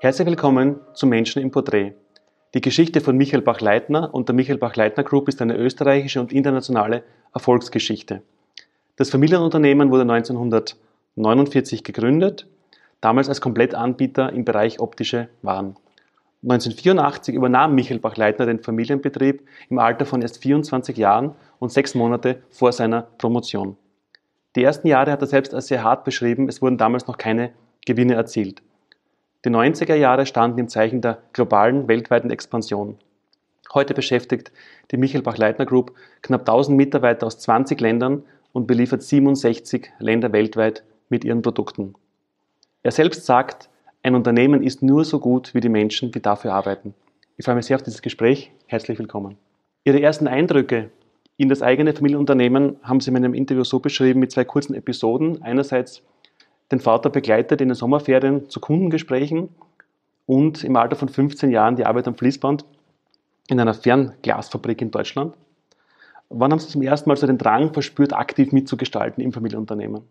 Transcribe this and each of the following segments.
Herzlich willkommen zu Menschen im Porträt. Die Geschichte von Michael Bach-Leitner und der Michael Bach-Leitner Group ist eine österreichische und internationale Erfolgsgeschichte. Das Familienunternehmen wurde 1949 gegründet, damals als Komplettanbieter im Bereich optische Waren. 1984 übernahm Michael Bach-Leitner den Familienbetrieb im Alter von erst 24 Jahren und sechs Monate vor seiner Promotion. Die ersten Jahre hat er selbst als sehr hart beschrieben, es wurden damals noch keine Gewinne erzielt. Die 90er Jahre standen im Zeichen der globalen, weltweiten Expansion. Heute beschäftigt die Michael Bach-Leitner Group knapp 1000 Mitarbeiter aus 20 Ländern und beliefert 67 Länder weltweit mit ihren Produkten. Er selbst sagt, ein Unternehmen ist nur so gut wie die Menschen, die dafür arbeiten. Ich freue mich sehr auf dieses Gespräch. Herzlich willkommen. Ihre ersten Eindrücke in das eigene Familienunternehmen haben Sie in meinem Interview so beschrieben mit zwei kurzen Episoden. Einerseits den Vater begleitet in den Sommerferien zu Kundengesprächen und im Alter von 15 Jahren die Arbeit am Fließband in einer Fernglasfabrik in Deutschland. Wann haben Sie zum ersten Mal so den Drang verspürt, aktiv mitzugestalten im Familienunternehmen?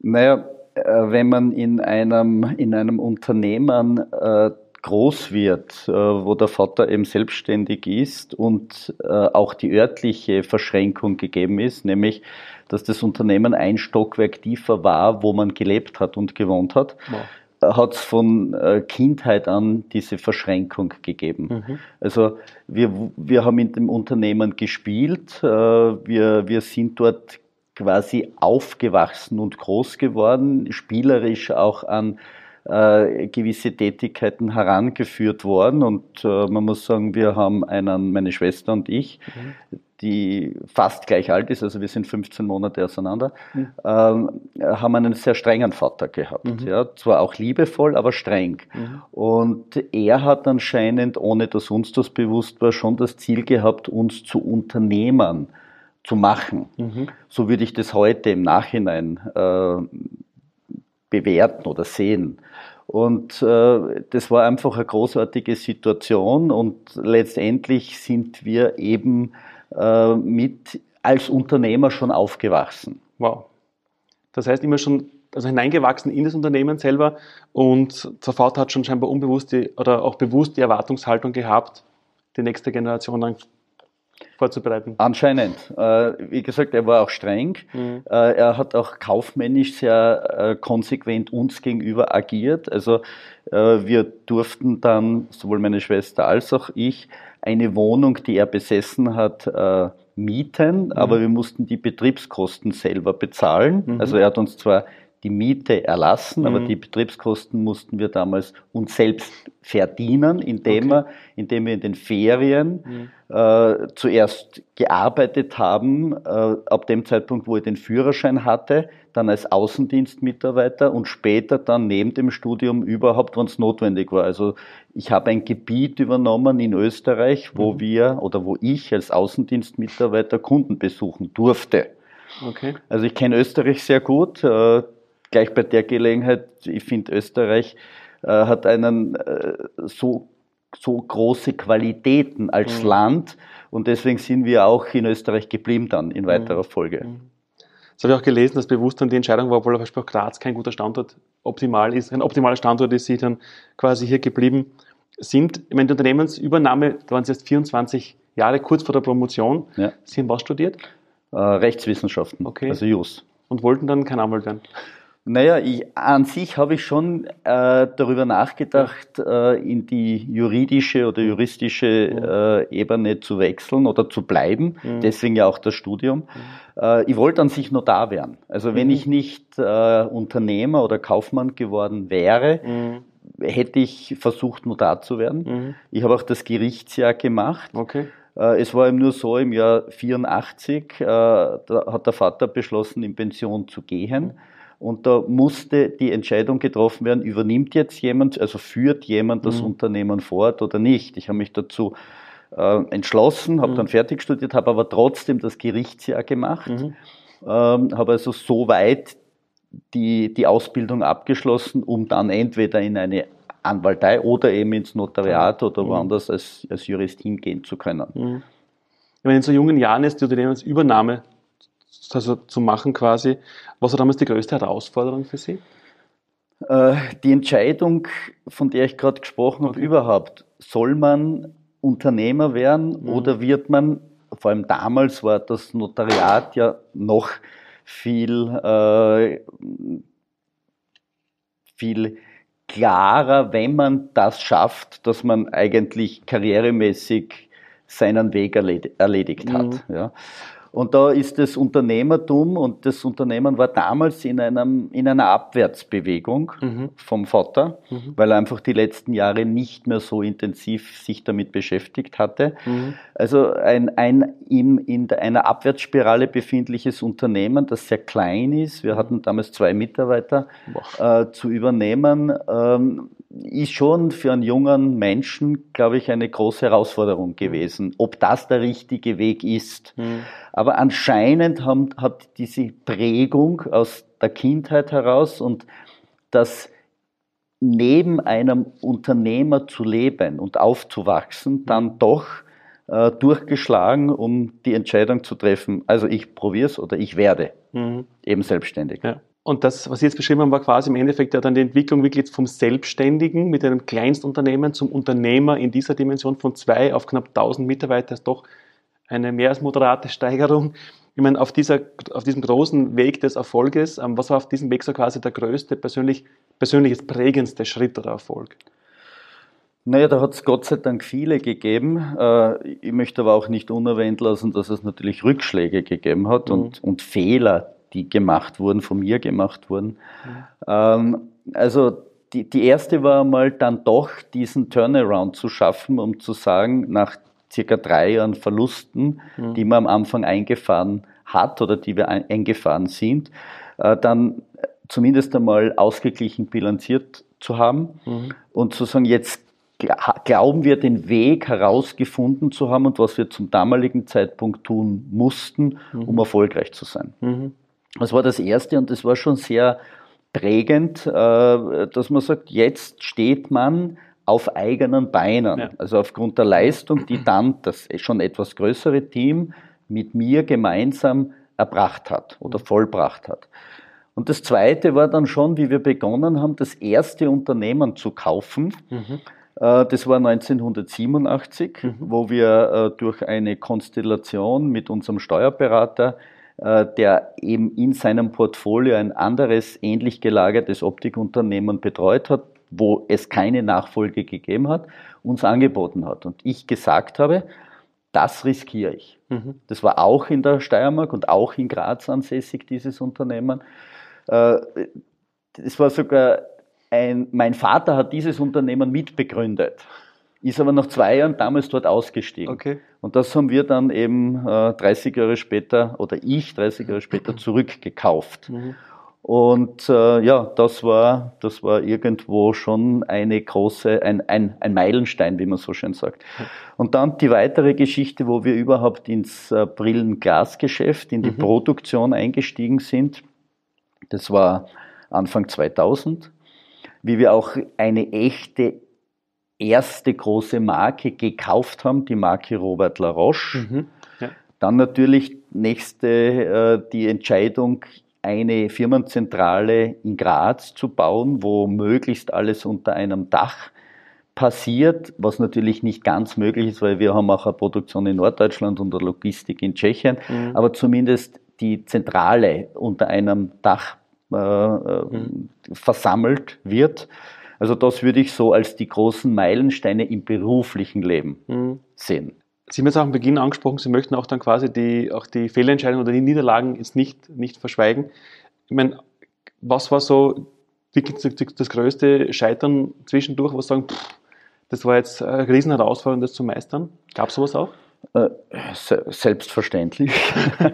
Naja, äh, wenn man in einem, in einem Unternehmen äh, groß wird, äh, wo der Vater eben selbstständig ist und auch die örtliche Verschränkung gegeben ist, nämlich dass das Unternehmen ein Stockwerk tiefer war, wo man gelebt hat und gewohnt hat, wow. hat es von äh, Kindheit an diese Verschränkung gegeben. Mhm. Also wir, wir haben in dem Unternehmen gespielt, äh, wir, wir sind dort quasi aufgewachsen und groß geworden, spielerisch auch an äh, gewisse Tätigkeiten herangeführt worden und äh, man muss sagen, wir haben einen, meine Schwester und ich, mhm die fast gleich alt ist, also wir sind 15 Monate auseinander, mhm. ähm, haben einen sehr strengen Vater gehabt. Mhm. Ja, zwar auch liebevoll, aber streng. Mhm. Und er hat anscheinend, ohne dass uns das bewusst war, schon das Ziel gehabt, uns zu Unternehmern zu machen. Mhm. So würde ich das heute im Nachhinein äh, bewerten oder sehen. Und äh, das war einfach eine großartige Situation und letztendlich sind wir eben äh, mit als Unternehmer schon aufgewachsen. Wow. Das heißt immer schon also hineingewachsen in das Unternehmen selber und Vater hat schon scheinbar unbewusst die, oder auch bewusst die Erwartungshaltung gehabt, die nächste Generation dann vorzubereiten. Anscheinend. Äh, wie gesagt, er war auch streng. Mhm. Äh, er hat auch kaufmännisch sehr äh, konsequent uns gegenüber agiert. Also äh, wir durften dann, sowohl meine Schwester als auch ich, eine Wohnung, die er besessen hat, äh, mieten, mhm. aber wir mussten die Betriebskosten selber bezahlen. Mhm. Also er hat uns zwar die Miete erlassen, mhm. aber die Betriebskosten mussten wir damals uns selbst verdienen, indem, okay. wir, indem wir in den Ferien mhm. äh, zuerst gearbeitet haben, äh, ab dem Zeitpunkt, wo ich den Führerschein hatte, dann als Außendienstmitarbeiter und später dann neben dem Studium überhaupt, wenn es notwendig war. Also ich habe ein Gebiet übernommen in Österreich, wo mhm. wir oder wo ich als Außendienstmitarbeiter Kunden besuchen durfte. Okay. Also ich kenne Österreich sehr gut. Gleich bei der Gelegenheit, ich finde Österreich äh, hat einen äh, so, so große Qualitäten als mhm. Land und deswegen sind wir auch in Österreich geblieben dann in weiterer mhm. Folge. Mhm. Das habe ich auch gelesen, dass bewusst dann die Entscheidung war, obwohl zum Beispiel auch Graz kein guter Standort optimal ist, ein optimaler Standort ist, sie dann quasi hier geblieben sind. Ich meine, die Unternehmensübernahme, da waren Sie erst 24 Jahre, kurz vor der Promotion. Ja. Sie haben was studiert? Äh, Rechtswissenschaften, okay. also Jus. Und wollten dann kein Anwalt werden? Naja, ich, an sich habe ich schon äh, darüber nachgedacht, äh, in die juridische oder juristische äh, Ebene zu wechseln oder zu bleiben. Mhm. Deswegen ja auch das Studium. Mhm. Äh, ich wollte an sich Notar werden. Also wenn mhm. ich nicht äh, Unternehmer oder Kaufmann geworden wäre, mhm. hätte ich versucht, Notar zu werden. Mhm. Ich habe auch das Gerichtsjahr gemacht. Okay. Äh, es war eben nur so, im Jahr 84 da hat der Vater beschlossen, in Pension zu gehen. Und da musste die Entscheidung getroffen werden, übernimmt jetzt jemand, also führt jemand das mhm. Unternehmen fort oder nicht. Ich habe mich dazu äh, entschlossen, habe mhm. dann fertig studiert, habe aber trotzdem das Gerichtsjahr gemacht, mhm. ähm, habe also so weit die, die Ausbildung abgeschlossen, um dann entweder in eine Anwaltei oder eben ins Notariat oder mhm. woanders als, als Jurist hingehen zu können. Mhm. Wenn in so jungen Jahren ist die Unternehmensübernahme also zu machen quasi. Was war damals die größte Herausforderung für Sie? Äh, die Entscheidung, von der ich gerade gesprochen habe, überhaupt, soll man Unternehmer werden mhm. oder wird man, vor allem damals war das Notariat ja noch viel, äh, viel klarer, wenn man das schafft, dass man eigentlich karrieremäßig seinen Weg erledigt hat. Mhm. Ja. Und da ist das Unternehmertum und das Unternehmen war damals in, einem, in einer Abwärtsbewegung mhm. vom Vater, mhm. weil er einfach die letzten Jahre nicht mehr so intensiv sich damit beschäftigt hatte. Mhm. Also ein, ein in, in einer Abwärtsspirale befindliches Unternehmen, das sehr klein ist. Wir hatten damals zwei Mitarbeiter äh, zu übernehmen. Ähm, ist schon für einen jungen Menschen, glaube ich, eine große Herausforderung gewesen, ob das der richtige Weg ist. Mhm. Aber anscheinend haben, hat diese Prägung aus der Kindheit heraus und das neben einem Unternehmer zu leben und aufzuwachsen, mhm. dann doch äh, durchgeschlagen, um die Entscheidung zu treffen, also ich probiere es oder ich werde mhm. eben selbstständig. Ja. Und das, was Sie jetzt beschrieben haben, war quasi im Endeffekt ja dann die Entwicklung wirklich vom Selbstständigen mit einem Kleinstunternehmen zum Unternehmer in dieser Dimension von zwei auf knapp 1000 Mitarbeiter ist doch eine mehr als moderate Steigerung. Ich meine, auf, dieser, auf diesem großen Weg des Erfolges, ähm, was war auf diesem Weg so quasi der größte, persönlich, persönliches prägendste Schritt oder Erfolg? Naja, da hat es Gott sei Dank viele gegeben. Äh, ich möchte aber auch nicht unerwähnt lassen, dass es natürlich Rückschläge gegeben hat mhm. und, und Fehler, die gemacht wurden, von mir gemacht wurden. Mhm. also die, die erste war mal dann doch diesen Turnaround zu schaffen, um zu sagen, nach circa drei Jahren Verlusten, mhm. die man am Anfang eingefahren hat oder die wir eingefahren sind, äh, dann zumindest einmal ausgeglichen bilanziert zu haben mhm. und zu sagen, jetzt glauben wir den Weg herausgefunden zu haben und was wir zum damaligen Zeitpunkt tun mussten, mhm. um erfolgreich zu sein. Mhm. Das war das Erste und das war schon sehr prägend, äh, dass man sagt, jetzt steht man auf eigenen Beinen. Ja. Also aufgrund der Leistung, die dann das schon etwas größere Team mit mir gemeinsam erbracht hat oder vollbracht hat. Und das Zweite war dann schon, wie wir begonnen haben, das erste Unternehmen zu kaufen. Mhm. Äh, das war 1987, mhm. wo wir äh, durch eine Konstellation mit unserem Steuerberater der eben in seinem Portfolio ein anderes ähnlich gelagertes Optikunternehmen betreut hat, wo es keine Nachfolge gegeben hat, uns angeboten hat. Und ich gesagt habe, das riskiere ich. Mhm. Das war auch in der Steiermark und auch in Graz ansässig, dieses Unternehmen. Äh, es war sogar ein, mein Vater hat dieses Unternehmen mitbegründet ist aber nach zwei Jahren damals dort ausgestiegen. Okay. Und das haben wir dann eben äh, 30 Jahre später oder ich 30 Jahre später zurückgekauft. Mhm. Und äh, ja, das war, das war irgendwo schon eine große, ein, ein, ein Meilenstein, wie man so schön sagt. Und dann die weitere Geschichte, wo wir überhaupt ins äh, Brillenglasgeschäft, in die mhm. Produktion eingestiegen sind. Das war Anfang 2000, wie wir auch eine echte erste große Marke gekauft haben, die Marke Robert Laroche. Mhm. Ja. Dann natürlich nächste äh, die Entscheidung, eine Firmenzentrale in Graz zu bauen, wo möglichst alles unter einem Dach passiert, was natürlich nicht ganz möglich ist, weil wir haben auch eine Produktion in Norddeutschland und eine Logistik in Tschechien, mhm. aber zumindest die Zentrale unter einem Dach äh, äh mhm. versammelt wird. Also das würde ich so als die großen Meilensteine im beruflichen Leben mhm. sehen. Sie haben jetzt auch am Beginn angesprochen, Sie möchten auch dann quasi die, auch die Fehlentscheidungen oder die Niederlagen jetzt nicht, nicht verschweigen. Ich meine, was war so wirklich das größte Scheitern zwischendurch, was sagen, pff, das war jetzt eine Riesenherausforderung, das zu meistern? Gab es sowas auch? Äh, selbstverständlich.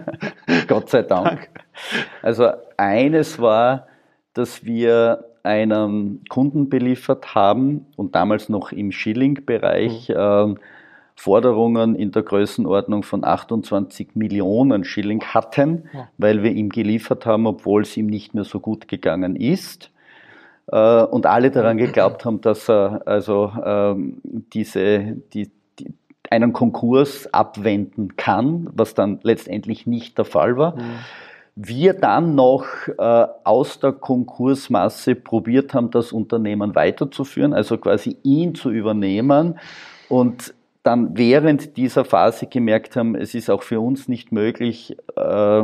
Gott sei Dank. Also eines war, dass wir einen Kunden beliefert haben und damals noch im Schilling-Bereich mhm. äh, Forderungen in der Größenordnung von 28 Millionen Schilling hatten, ja. weil wir ihm geliefert haben, obwohl es ihm nicht mehr so gut gegangen ist. Äh, und alle daran geglaubt haben, dass er also ähm, diese, die, die, einen Konkurs abwenden kann, was dann letztendlich nicht der Fall war. Mhm. Wir dann noch äh, aus der Konkursmasse probiert haben, das Unternehmen weiterzuführen, also quasi ihn zu übernehmen und dann während dieser Phase gemerkt haben, es ist auch für uns nicht möglich, äh,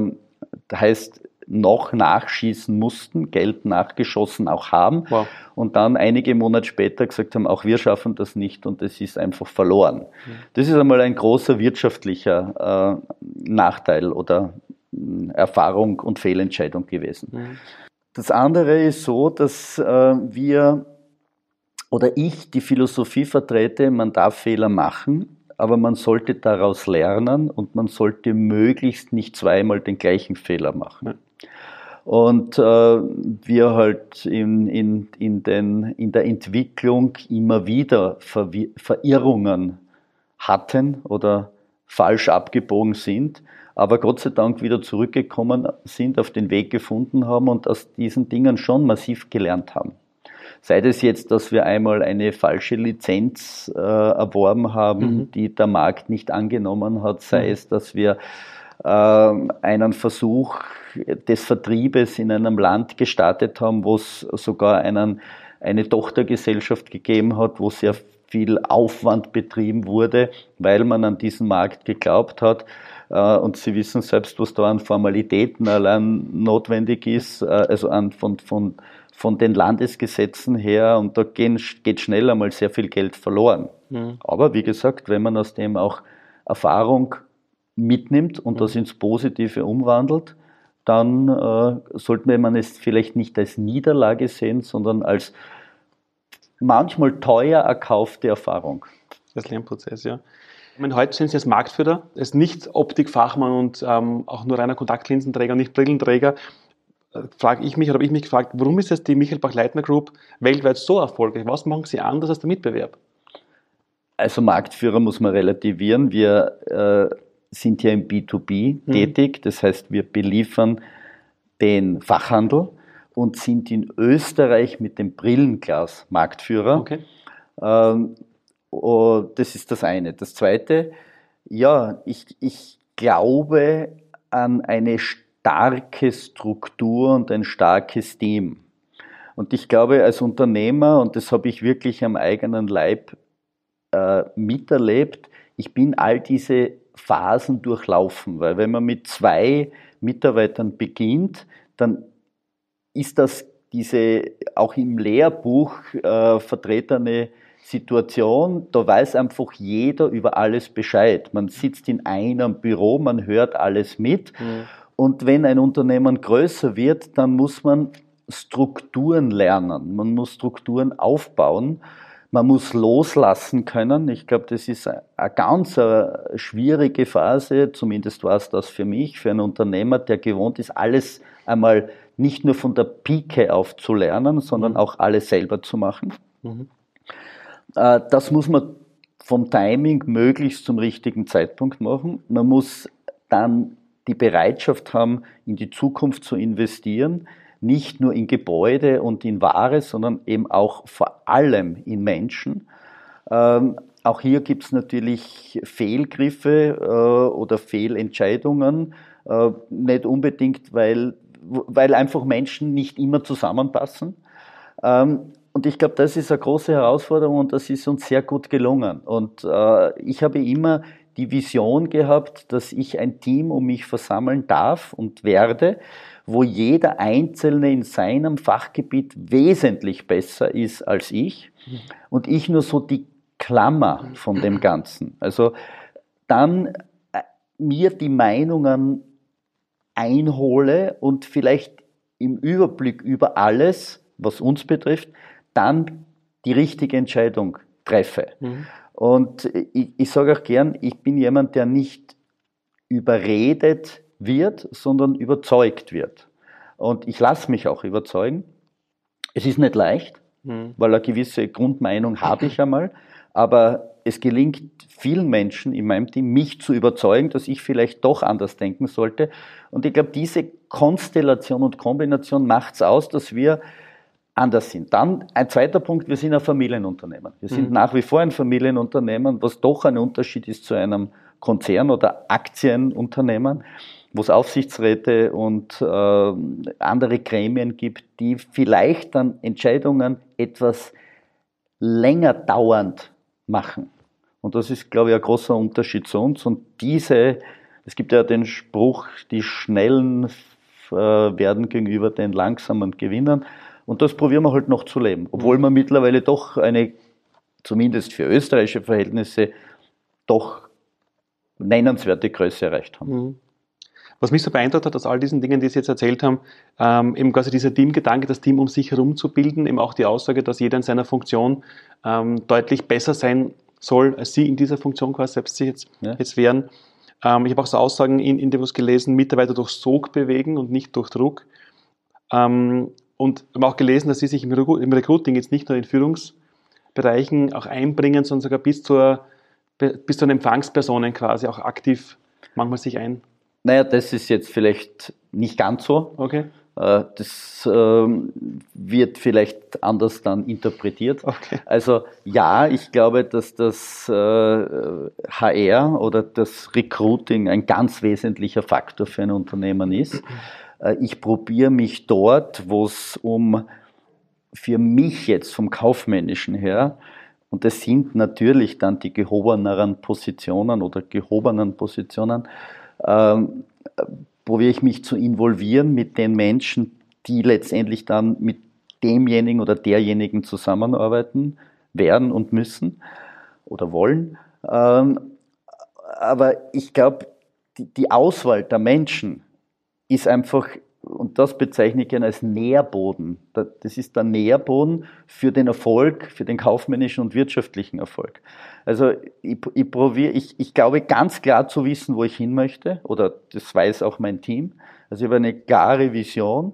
heißt noch nachschießen mussten, Geld nachgeschossen auch haben wow. und dann einige Monate später gesagt haben, auch wir schaffen das nicht und es ist einfach verloren. Das ist einmal ein großer wirtschaftlicher äh, Nachteil oder Erfahrung und Fehlentscheidung gewesen. Mhm. Das andere ist so, dass äh, wir oder ich die Philosophie vertrete, man darf Fehler machen, aber man sollte daraus lernen und man sollte möglichst nicht zweimal den gleichen Fehler machen. Ja. Und äh, wir halt in, in, in, den, in der Entwicklung immer wieder Verwir Verirrungen hatten oder falsch abgebogen sind, aber Gott sei Dank wieder zurückgekommen sind, auf den Weg gefunden haben und aus diesen Dingen schon massiv gelernt haben. Sei es jetzt, dass wir einmal eine falsche Lizenz äh, erworben haben, mhm. die der Markt nicht angenommen hat, sei mhm. es, dass wir äh, einen Versuch des Vertriebes in einem Land gestartet haben, wo es sogar einen, eine Tochtergesellschaft gegeben hat, wo sehr viel Aufwand betrieben wurde, weil man an diesen Markt geglaubt hat. Äh, und Sie wissen selbst, was da an Formalitäten allein notwendig ist, äh, also an, von, von von den Landesgesetzen her und da gehen, geht schnell einmal sehr viel Geld verloren. Mhm. Aber wie gesagt, wenn man aus dem auch Erfahrung mitnimmt und mhm. das ins Positive umwandelt, dann äh, sollte man es vielleicht nicht als Niederlage sehen, sondern als manchmal teuer erkaufte Erfahrung. Das Lernprozess, ja. Meine, heute sind Sie als Marktführer, als Nicht-Optikfachmann und ähm, auch nur reiner Kontaktlinsenträger, nicht Brillenträger, frage ich mich oder habe ich mich gefragt, warum ist jetzt die Michael Bach-Leitner Group weltweit so erfolgreich? Was machen Sie anders als der Mitbewerb? Also Marktführer muss man relativieren. Wir äh, sind ja im B2B mhm. tätig, das heißt, wir beliefern den Fachhandel und sind in Österreich mit dem Brillenglas Marktführer. Okay. Ähm, das ist das eine. Das zweite, ja, ich, ich glaube an eine starke Struktur und ein starkes Team. Und ich glaube, als Unternehmer, und das habe ich wirklich am eigenen Leib äh, miterlebt, ich bin all diese Phasen durchlaufen, weil wenn man mit zwei Mitarbeitern beginnt, dann ist das diese auch im Lehrbuch äh, vertretene Situation, da weiß einfach jeder über alles Bescheid. Man sitzt in einem Büro, man hört alles mit. Mhm. Und wenn ein Unternehmen größer wird, dann muss man Strukturen lernen, man muss Strukturen aufbauen, man muss loslassen können. Ich glaube, das ist eine ganz schwierige Phase, zumindest war es das für mich, für einen Unternehmer, der gewohnt ist, alles einmal nicht nur von der Pike auf zu lernen, sondern mhm. auch alles selber zu machen. Mhm. Äh, das muss man vom Timing möglichst zum richtigen Zeitpunkt machen. Man muss dann die Bereitschaft haben, in die Zukunft zu investieren, nicht nur in Gebäude und in Ware, sondern eben auch vor allem in Menschen. Ähm, auch hier gibt es natürlich Fehlgriffe äh, oder Fehlentscheidungen, äh, nicht unbedingt, weil, weil einfach Menschen nicht immer zusammenpassen. Ähm, und ich glaube, das ist eine große Herausforderung und das ist uns sehr gut gelungen. Und äh, ich habe immer die Vision gehabt, dass ich ein Team um mich versammeln darf und werde, wo jeder Einzelne in seinem Fachgebiet wesentlich besser ist als ich und ich nur so die Klammer von dem Ganzen. Also dann äh, mir die Meinungen einhole und vielleicht im Überblick über alles, was uns betrifft, dann die richtige Entscheidung treffe. Mhm. Und ich, ich sage auch gern, ich bin jemand, der nicht überredet wird, sondern überzeugt wird. Und ich lasse mich auch überzeugen. Es ist nicht leicht, mhm. weil eine gewisse Grundmeinung habe ich einmal, aber es gelingt vielen Menschen in meinem Team, mich zu überzeugen, dass ich vielleicht doch anders denken sollte. Und ich glaube, diese Konstellation und Kombination macht es aus, dass wir anders sind. Dann ein zweiter Punkt, wir sind ein Familienunternehmen. Wir sind mhm. nach wie vor ein Familienunternehmen, was doch ein Unterschied ist zu einem Konzern oder Aktienunternehmen. wo es Aufsichtsräte und äh, andere Gremien gibt, die vielleicht dann Entscheidungen etwas länger dauernd machen. Und das ist, glaube ich, ein großer Unterschied zu uns. Und diese, es gibt ja den Spruch, die Schnellen äh, werden gegenüber den Langsamen gewinnen. Und das probieren wir halt noch zu leben. Obwohl wir mittlerweile doch eine, zumindest für österreichische Verhältnisse, doch nennenswerte Größe erreicht haben. Mhm. Was mich so beeindruckt hat aus all diesen Dingen, die Sie jetzt erzählt haben, ähm, eben quasi dieser Teamgedanke, das Team um sich herum zu bilden, eben auch die Aussage, dass jeder in seiner Funktion ähm, deutlich besser sein soll, als Sie in dieser Funktion quasi selbst Sie jetzt, ja. jetzt wären. Ähm, ich habe auch so Aussagen in Interviews gelesen, Mitarbeiter durch Sog bewegen und nicht durch Druck. Ähm, und habe auch gelesen, dass Sie sich im, Recruiting jetzt nicht nur in Führungsbereichen auch einbringen, sondern sogar bis zur bis zu den Empfangspersonen quasi auch aktiv manchmal sich ein? Naja, das ist jetzt vielleicht nicht ganz so. Okay. Äh, das ähm, wird vielleicht anders dann interpretiert. Okay. Also ja, ich glaube, dass das HR äh, oder das Recruiting ein ganz wesentlicher Faktor für ein Unternehmen ist. Äh, ich probiere mich dort, wo es um für mich jetzt vom kaufmännischen her und das sind natürlich dann die gehobeneren Positionen oder gehobenen Positionen, ähm, probiere ich mich zu involvieren mit den Menschen, die letztendlich dann mit demjenigen oder derjenigen zusammenarbeiten werden und müssen oder wollen. Ähm, aber ich glaube, die, die Auswahl der Menschen ist einfach und das bezeichne ich gerne als Nährboden. Das ist der Nährboden für den Erfolg, für den kaufmännischen und wirtschaftlichen Erfolg. Also ich, ich probiere, ich, ich glaube ganz klar zu wissen, wo ich hin möchte, oder das weiß auch mein Team. Also ich habe eine klare Vision,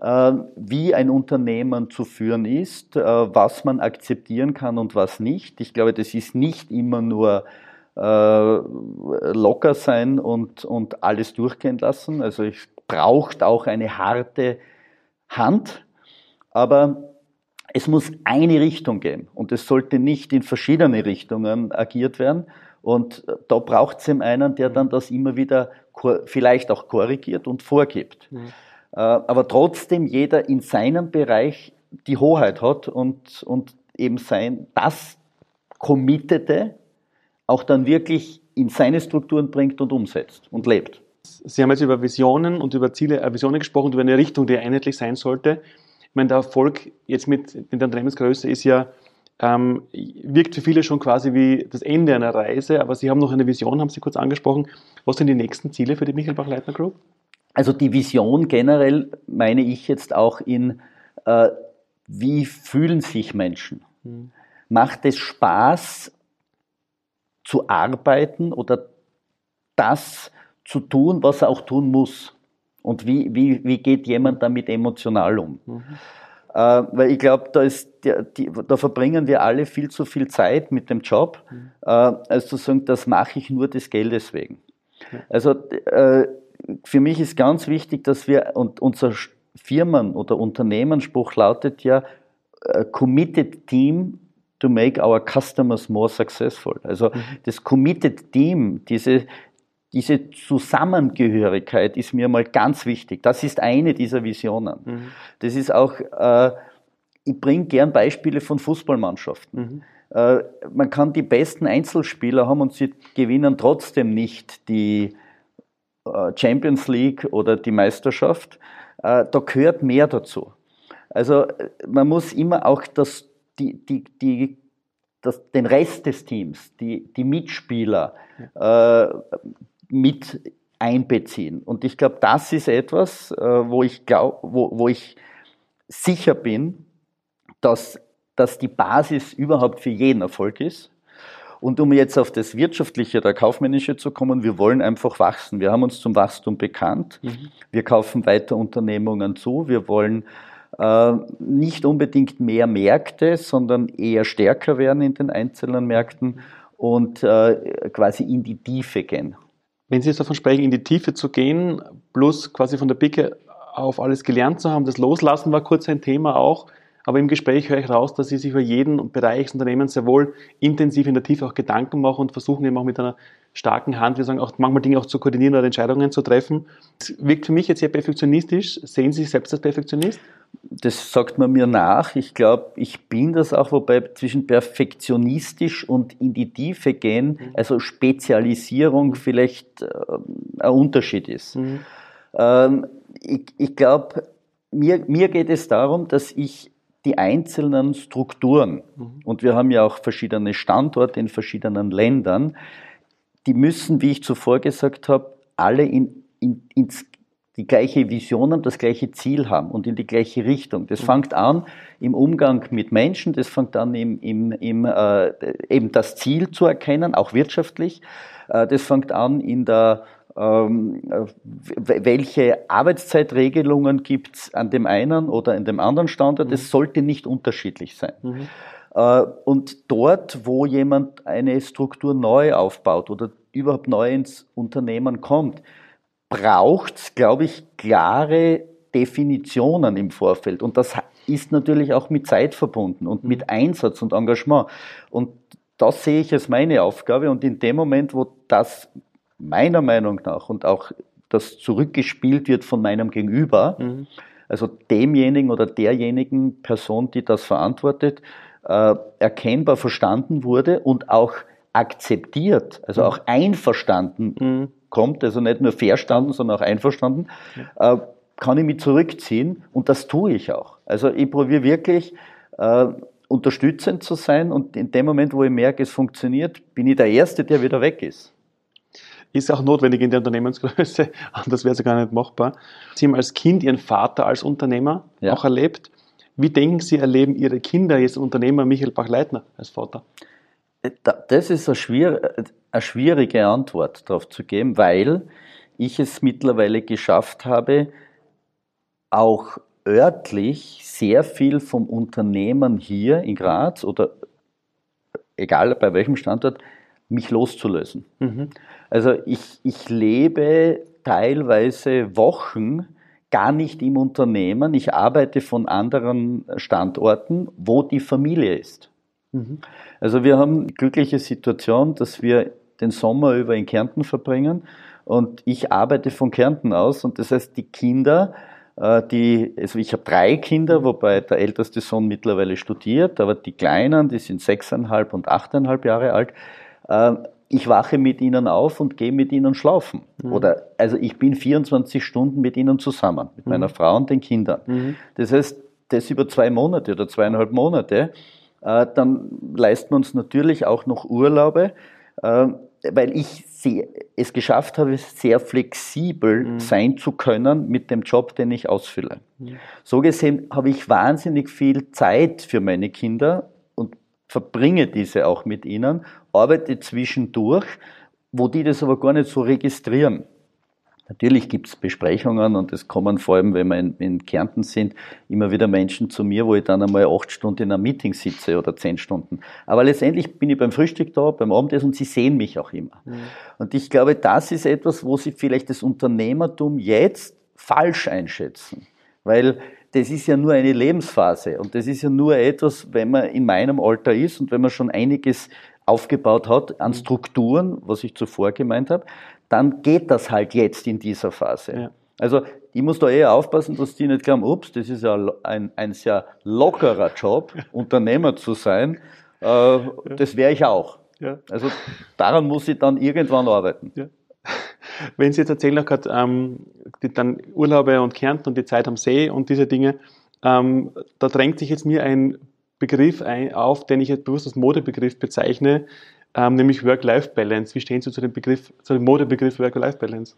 äh, wie ein Unternehmen zu führen ist, äh, was man akzeptieren kann und was nicht. Ich glaube, das ist nicht immer nur äh, locker sein und, und alles durchgehen lassen. Also ich braucht auch eine harte Hand, aber es muss eine Richtung geben und es sollte nicht in verschiedene Richtungen agiert werden. Und da braucht es einen, der dann das immer wieder vielleicht auch korrigiert und vorgibt. Mhm. Aber trotzdem jeder in seinem Bereich die Hoheit hat und, und eben sein, das Committete auch dann wirklich in seine Strukturen bringt und umsetzt und lebt. Sie haben jetzt über Visionen und über Ziele, äh, Visionen gesprochen, über eine Richtung, die einheitlich sein sollte. Ich meine, der Erfolg jetzt mit, mit der Unternehmensgröße ist ja, ähm, wirkt für viele schon quasi wie das Ende einer Reise, aber Sie haben noch eine Vision, haben Sie kurz angesprochen. Was sind die nächsten Ziele für die Michael Bach-Leitner Group? Also die Vision generell meine ich jetzt auch in, äh, wie fühlen sich Menschen? Hm. Macht es Spaß zu arbeiten oder das zu tun, was er auch tun muss. Und wie, wie, wie geht jemand damit emotional um? Mhm. Äh, weil ich glaube, da, da verbringen wir alle viel zu viel Zeit mit dem Job, mhm. äh, als zu sagen, das mache ich nur des Geldes wegen. Ja. Also äh, für mich ist ganz wichtig, dass wir, und unser Firmen- oder Unternehmensspruch lautet ja, äh, committed team to make our customers more successful. Also mhm. das committed Team, diese, diese Zusammengehörigkeit ist mir mal ganz wichtig. Das ist eine dieser Visionen. Mhm. Das ist auch, äh, ich bringe gern Beispiele von Fußballmannschaften. Mhm. Äh, man kann die besten Einzelspieler haben und sie gewinnen trotzdem nicht die äh, Champions League oder die Meisterschaft. Äh, da gehört mehr dazu. Also man muss immer auch das, die, die, die, das, den Rest des Teams, die, die Mitspieler, ja. äh, mit einbeziehen. Und ich glaube, das ist etwas, äh, wo ich glaub, wo, wo ich sicher bin, dass das die Basis überhaupt für jeden Erfolg ist. Und um jetzt auf das Wirtschaftliche, der Kaufmännische zu kommen, wir wollen einfach wachsen. Wir haben uns zum Wachstum bekannt. Mhm. Wir kaufen weiter Unternehmungen zu. Wir wollen äh, nicht unbedingt mehr Märkte, sondern eher stärker werden in den einzelnen Märkten und äh, quasi in die Tiefe gehen. Wenn Sie jetzt davon sprechen, in die Tiefe zu gehen, plus quasi von der Picke auf alles gelernt zu haben, das Loslassen war kurz ein Thema auch. Aber im Gespräch höre ich raus, dass Sie sich über jeden Bereich des Unternehmens sehr wohl intensiv in der Tiefe auch Gedanken machen und versuchen eben auch mit einer starken Hand, wir sagen auch manchmal Dinge auch zu koordinieren oder Entscheidungen zu treffen. Das wirkt für mich jetzt sehr perfektionistisch. Sehen Sie sich selbst als Perfektionist? Das sagt man mir nach. Ich glaube, ich bin das auch, wobei zwischen perfektionistisch und in die Tiefe gehen, mhm. also Spezialisierung vielleicht äh, ein Unterschied ist. Mhm. Ähm, ich, ich glaube, mir, mir geht es darum, dass ich die einzelnen Strukturen, mhm. und wir haben ja auch verschiedene Standorte in verschiedenen Ländern, die müssen, wie ich zuvor gesagt habe, alle in, in, ins, die gleiche Vision haben, das gleiche Ziel haben und in die gleiche Richtung. Das mhm. fängt an im Umgang mit Menschen, das fängt an im, im, im äh, eben das Ziel zu erkennen, auch wirtschaftlich. Äh, das fängt an in der welche Arbeitszeitregelungen gibt es an dem einen oder in dem anderen Standort. Das mhm. sollte nicht unterschiedlich sein. Mhm. Äh, und dort, wo jemand eine Struktur neu aufbaut oder überhaupt neu ins Unternehmen kommt, braucht es, glaube ich, klare Definitionen im Vorfeld. Und das ist natürlich auch mit Zeit verbunden und mit mhm. Einsatz und Engagement. Und das sehe ich als meine Aufgabe. Und in dem Moment, wo das meiner Meinung nach und auch das zurückgespielt wird von meinem Gegenüber, mhm. also demjenigen oder derjenigen Person, die das verantwortet, äh, erkennbar verstanden wurde und auch akzeptiert, also mhm. auch einverstanden mhm. kommt, also nicht nur verstanden, sondern auch einverstanden, äh, kann ich mich zurückziehen und das tue ich auch. Also ich probiere wirklich äh, unterstützend zu sein und in dem Moment, wo ich merke, es funktioniert, bin ich der Erste, der wieder weg ist ist auch notwendig in der Unternehmensgröße, anders wäre es gar nicht machbar. Sie haben als Kind Ihren Vater als Unternehmer ja. auch erlebt. Wie denken Sie, erleben Ihre Kinder jetzt Unternehmer Michael Bach-Leitner als Vater? Das ist eine, schwier eine schwierige Antwort darauf zu geben, weil ich es mittlerweile geschafft habe, auch örtlich sehr viel vom Unternehmen hier in Graz oder egal bei welchem Standort, mich loszulösen. Mhm. Also ich, ich lebe teilweise Wochen gar nicht im Unternehmen. Ich arbeite von anderen Standorten, wo die Familie ist. Mhm. Also wir haben die glückliche Situation, dass wir den Sommer über in Kärnten verbringen und ich arbeite von Kärnten aus und das heißt, die Kinder, äh, die, also ich habe drei Kinder, wobei der älteste Sohn mittlerweile studiert, aber die Kleinen, die sind sechseinhalb und achteinhalb Jahre alt, ähm, ich wache mit ihnen auf und gehe mit ihnen schlafen. Mhm. Oder, also ich bin 24 Stunden mit ihnen zusammen, mit mhm. meiner Frau und den Kindern. Mhm. Das heißt, das über zwei Monate oder zweieinhalb Monate, äh, dann leisten wir uns natürlich auch noch Urlaube, äh, weil ich es geschafft habe, sehr flexibel mhm. sein zu können mit dem Job, den ich ausfülle. Mhm. So gesehen habe ich wahnsinnig viel Zeit für meine Kinder verbringe diese auch mit ihnen, arbeite zwischendurch, wo die das aber gar nicht so registrieren. Natürlich gibt es Besprechungen und es kommen vor allem, wenn wir in, in, Kärnten sind, immer wieder Menschen zu mir, wo ich dann einmal acht Stunden in einem Meeting sitze oder zehn Stunden. Aber letztendlich bin ich beim Frühstück da, beim Abendessen und sie sehen mich auch immer. Mhm. Und ich glaube, das ist etwas, wo sie vielleicht das Unternehmertum jetzt falsch einschätzen. Weil das ist ja nur eine Lebensphase und das ist ja nur etwas, wenn man in meinem Alter ist und wenn man schon einiges aufgebaut hat an Strukturen, was ich zuvor gemeint habe, dann geht das halt jetzt in dieser Phase. Ja. Also ich muss da eher aufpassen, dass die nicht glauben, ups, das ist ja ein, ein sehr lockerer Job, Unternehmer zu sein. Äh, das wäre ich auch. Ja. Also daran muss ich dann irgendwann arbeiten. Ja. Wenn Sie jetzt erzählen, auch gerade ähm, die, dann Urlaube und Kärnten und die Zeit am See und diese Dinge, ähm, da drängt sich jetzt mir ein Begriff ein, auf, den ich jetzt bewusst als Modebegriff bezeichne, ähm, nämlich Work-Life-Balance. Wie stehen Sie zu dem Begriff, zu dem Modebegriff Work-Life-Balance?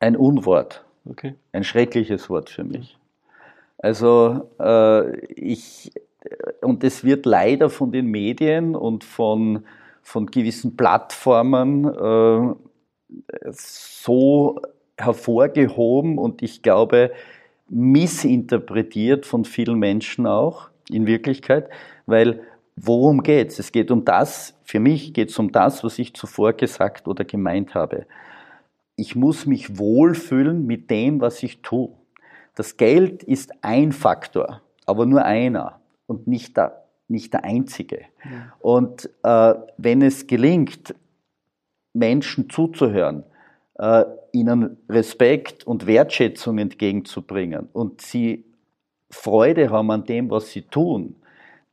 Ein Unwort. Okay. Ein schreckliches Wort für mich. Also äh, ich und es wird leider von den Medien und von, von gewissen Plattformen äh, so hervorgehoben und ich glaube missinterpretiert von vielen Menschen auch in Wirklichkeit, weil worum geht es? Es geht um das, für mich geht es um das, was ich zuvor gesagt oder gemeint habe. Ich muss mich wohlfühlen mit dem, was ich tue. Das Geld ist ein Faktor, aber nur einer. und nicht der, nicht der Einzige. Ja. Und äh, wenn es gelingt, Menschen zuzuhören, äh, ihnen Respekt und Wertschätzung entgegenzubringen und sie Freude haben an dem, was sie tun,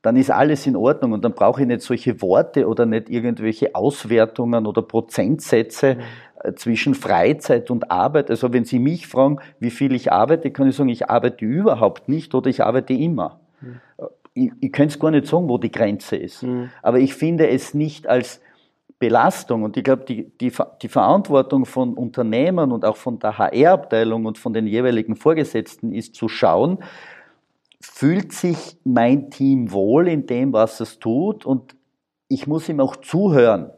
dann ist alles in Ordnung und dann brauche ich nicht solche Worte oder nicht irgendwelche Auswertungen oder Prozentsätze mhm. zwischen Freizeit und Arbeit. Also wenn Sie mich fragen, wie viel ich arbeite, kann ich sagen, ich arbeite überhaupt nicht oder ich arbeite immer. Mhm. Ich, ich könnte es gar nicht sagen, wo die Grenze ist. Mhm. Aber ich finde es nicht als Belastung und ich glaube, die, die, die Verantwortung von Unternehmen und auch von der HR-Abteilung und von den jeweiligen Vorgesetzten ist zu schauen, fühlt sich mein Team wohl in dem, was es tut und ich muss ihm auch zuhören.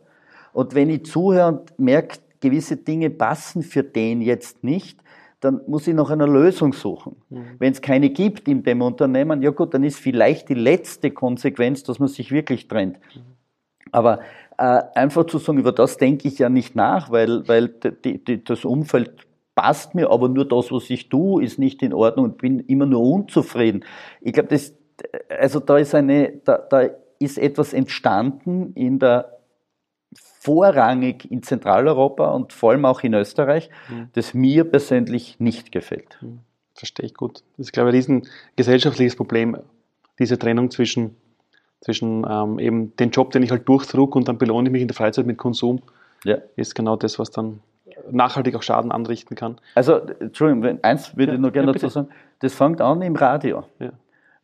Und wenn ich zuhöre und merke, gewisse Dinge passen für den jetzt nicht, dann muss ich nach einer Lösung suchen. Mhm. Wenn es keine gibt in dem Unternehmen, ja gut, dann ist vielleicht die letzte Konsequenz, dass man sich wirklich trennt. Mhm. Aber einfach zu sagen, über das denke ich ja nicht nach, weil, weil die, die, das Umfeld passt mir, aber nur das, was ich tue, ist nicht in Ordnung und bin immer nur unzufrieden. Ich glaube, das, also da ist eine, da, da ist etwas entstanden in der vorrangig in Zentraleuropa und vor allem auch in Österreich, mhm. das mir persönlich nicht gefällt. Mhm. Verstehe ich gut. Das ist, glaube ich, ein riesen gesellschaftliches Problem, diese Trennung zwischen, zwischen ähm, eben den Job, den ich halt durchdruck und dann belohne ich mich in der Freizeit mit Konsum, ja. ist genau das, was dann nachhaltig auch Schaden anrichten kann. Also, Entschuldigung, eins würde ja, ich noch gerne ja, dazu sagen, das fängt an im Radio. Ja.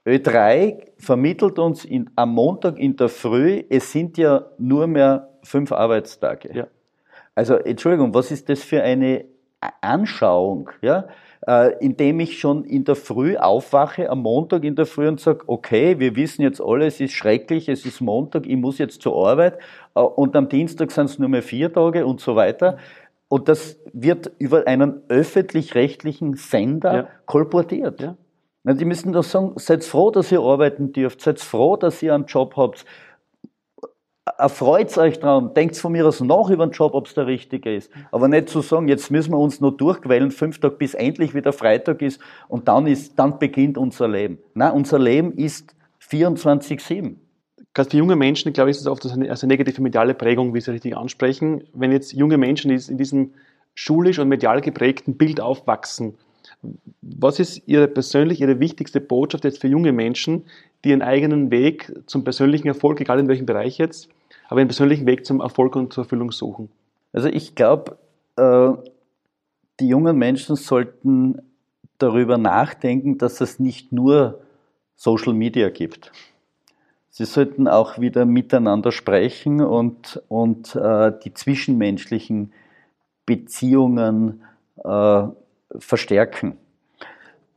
Ö3 vermittelt uns in, am Montag in der Früh, es sind ja nur mehr fünf Arbeitstage. Also, Entschuldigung, was ist das für eine Anschauung? Ja? Äh, indem ich schon in der Früh aufwache, am Montag in der Früh und sage, okay, wir wissen jetzt alle, es ist schrecklich, es ist Montag, ich muss jetzt zur Arbeit äh, und am Dienstag sind es nur mehr vier Tage und so weiter. Und das wird über einen öffentlich-rechtlichen Sender ja. kolportiert. Ja. die müssen doch sagen, seid froh, dass ihr arbeiten dürft, seid froh, dass ihr einen Job habt. Erfreut euch dran, denkt von mir aus nach über den Job, ob es der richtige ist. Aber nicht zu sagen, jetzt müssen wir uns nur durchquälen, fünf Tage bis endlich wieder Freitag ist und dann ist, dann beginnt unser Leben. Nein, unser Leben ist 24-7. Gerade für junge Menschen, glaube ich, ist es oft eine, also eine negative mediale Prägung, wie Sie richtig ansprechen. Wenn jetzt junge Menschen in diesem schulisch und medial geprägten Bild aufwachsen, was ist Ihre persönlich, Ihre wichtigste Botschaft jetzt für junge Menschen, die ihren eigenen Weg zum persönlichen Erfolg, egal in welchem Bereich jetzt, aber einen persönlichen Weg zum Erfolg und zur Erfüllung suchen? Also ich glaube, äh, die jungen Menschen sollten darüber nachdenken, dass es nicht nur Social Media gibt. Sie sollten auch wieder miteinander sprechen und, und äh, die zwischenmenschlichen Beziehungen äh, verstärken.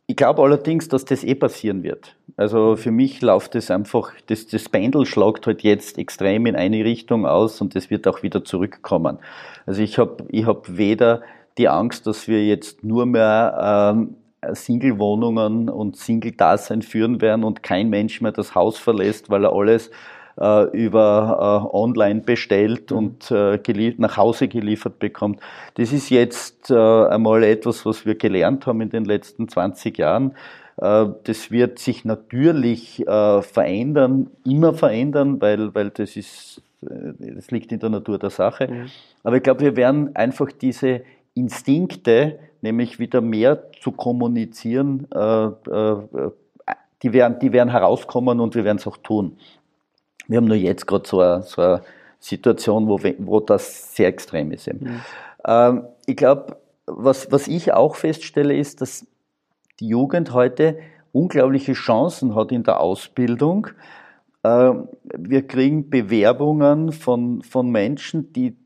Ich glaube allerdings, dass das eh passieren wird. Also für mich läuft es einfach, das, das Pendel schlagt halt jetzt extrem in eine Richtung aus und das wird auch wieder zurückkommen. Also ich habe ich hab weder die Angst, dass wir jetzt nur mehr ähm, Single-Wohnungen und Single-Dasein führen werden und kein Mensch mehr das Haus verlässt, weil er alles über äh, online bestellt mhm. und äh, nach Hause geliefert bekommt. Das ist jetzt äh, einmal etwas, was wir gelernt haben in den letzten 20 Jahren. Äh, das wird sich natürlich äh, verändern, immer verändern, weil, weil das ist, das liegt in der Natur der Sache. Mhm. Aber ich glaube, wir werden einfach diese Instinkte, nämlich wieder mehr zu kommunizieren, äh, äh, die, werden, die werden herauskommen und wir werden es auch tun. Wir haben nur jetzt gerade so eine, so eine Situation, wo, wo das sehr extrem ist. Mhm. Ähm, ich glaube, was, was ich auch feststelle, ist, dass die Jugend heute unglaubliche Chancen hat in der Ausbildung. Ähm, wir kriegen Bewerbungen von, von Menschen, die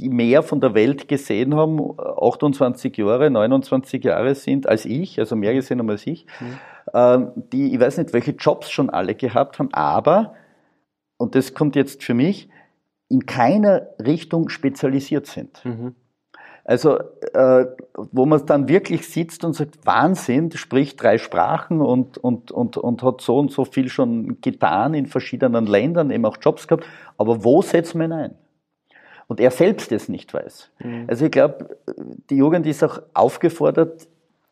die mehr von der Welt gesehen haben, 28 Jahre, 29 Jahre sind als ich, also mehr gesehen haben als ich, mhm. die, ich weiß nicht, welche Jobs schon alle gehabt haben, aber, und das kommt jetzt für mich, in keiner Richtung spezialisiert sind. Mhm. Also, äh, wo man dann wirklich sitzt und sagt, Wahnsinn, spricht drei Sprachen und, und, und, und hat so und so viel schon getan in verschiedenen Ländern, eben auch Jobs gehabt, aber wo setzt man ihn ein? und er selbst es nicht weiß. Mhm. Also ich glaube, die Jugend ist auch aufgefordert,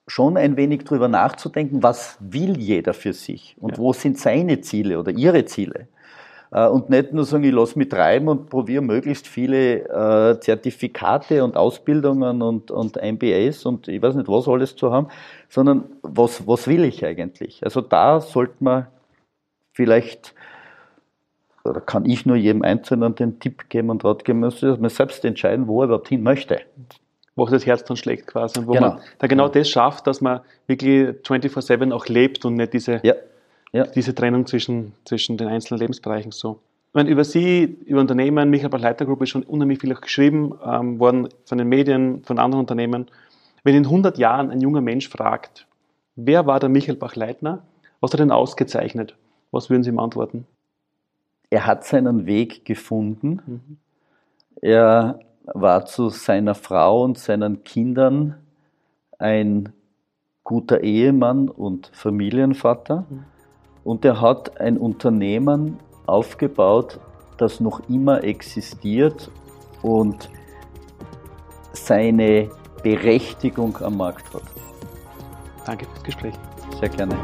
schon ein wenig darüber nachzudenken, was will jeder für sich und ja. wo sind seine Ziele oder ihre Ziele. Äh, und nicht nur sagen, ich lasse mich treiben und probiere möglichst viele äh, Zertifikate und Ausbildungen und, und MBAs und ich weiß nicht was alles zu haben, sondern was, was will ich eigentlich? Also da sollte man vielleicht, oder kann ich nur jedem Einzelnen den Tipp geben und Rat geben, dass man selbst entscheiden, wo er überhaupt hin möchte wo das Herz dann schlägt quasi. Und wo genau. man da genau das schafft, dass man wirklich 24-7 auch lebt und nicht diese ja ja. diese Trennung zwischen, zwischen den einzelnen Lebensbereichen so. Ich meine, über Sie, über Unternehmen, Michael Bach-Leiter Group ist schon unheimlich viel geschrieben ähm, worden von den Medien, von anderen Unternehmen. Wenn in 100 Jahren ein junger Mensch fragt, wer war der Michael Bach-Leitner, was hat er denn ausgezeichnet? Was würden Sie ihm antworten? Er hat seinen Weg gefunden. Mhm. Er war zu seiner Frau und seinen Kindern ein guter Ehemann und Familienvater. Mhm. Und er hat ein Unternehmen aufgebaut, das noch immer existiert und seine Berechtigung am Markt hat. Danke fürs Gespräch. Sehr gerne.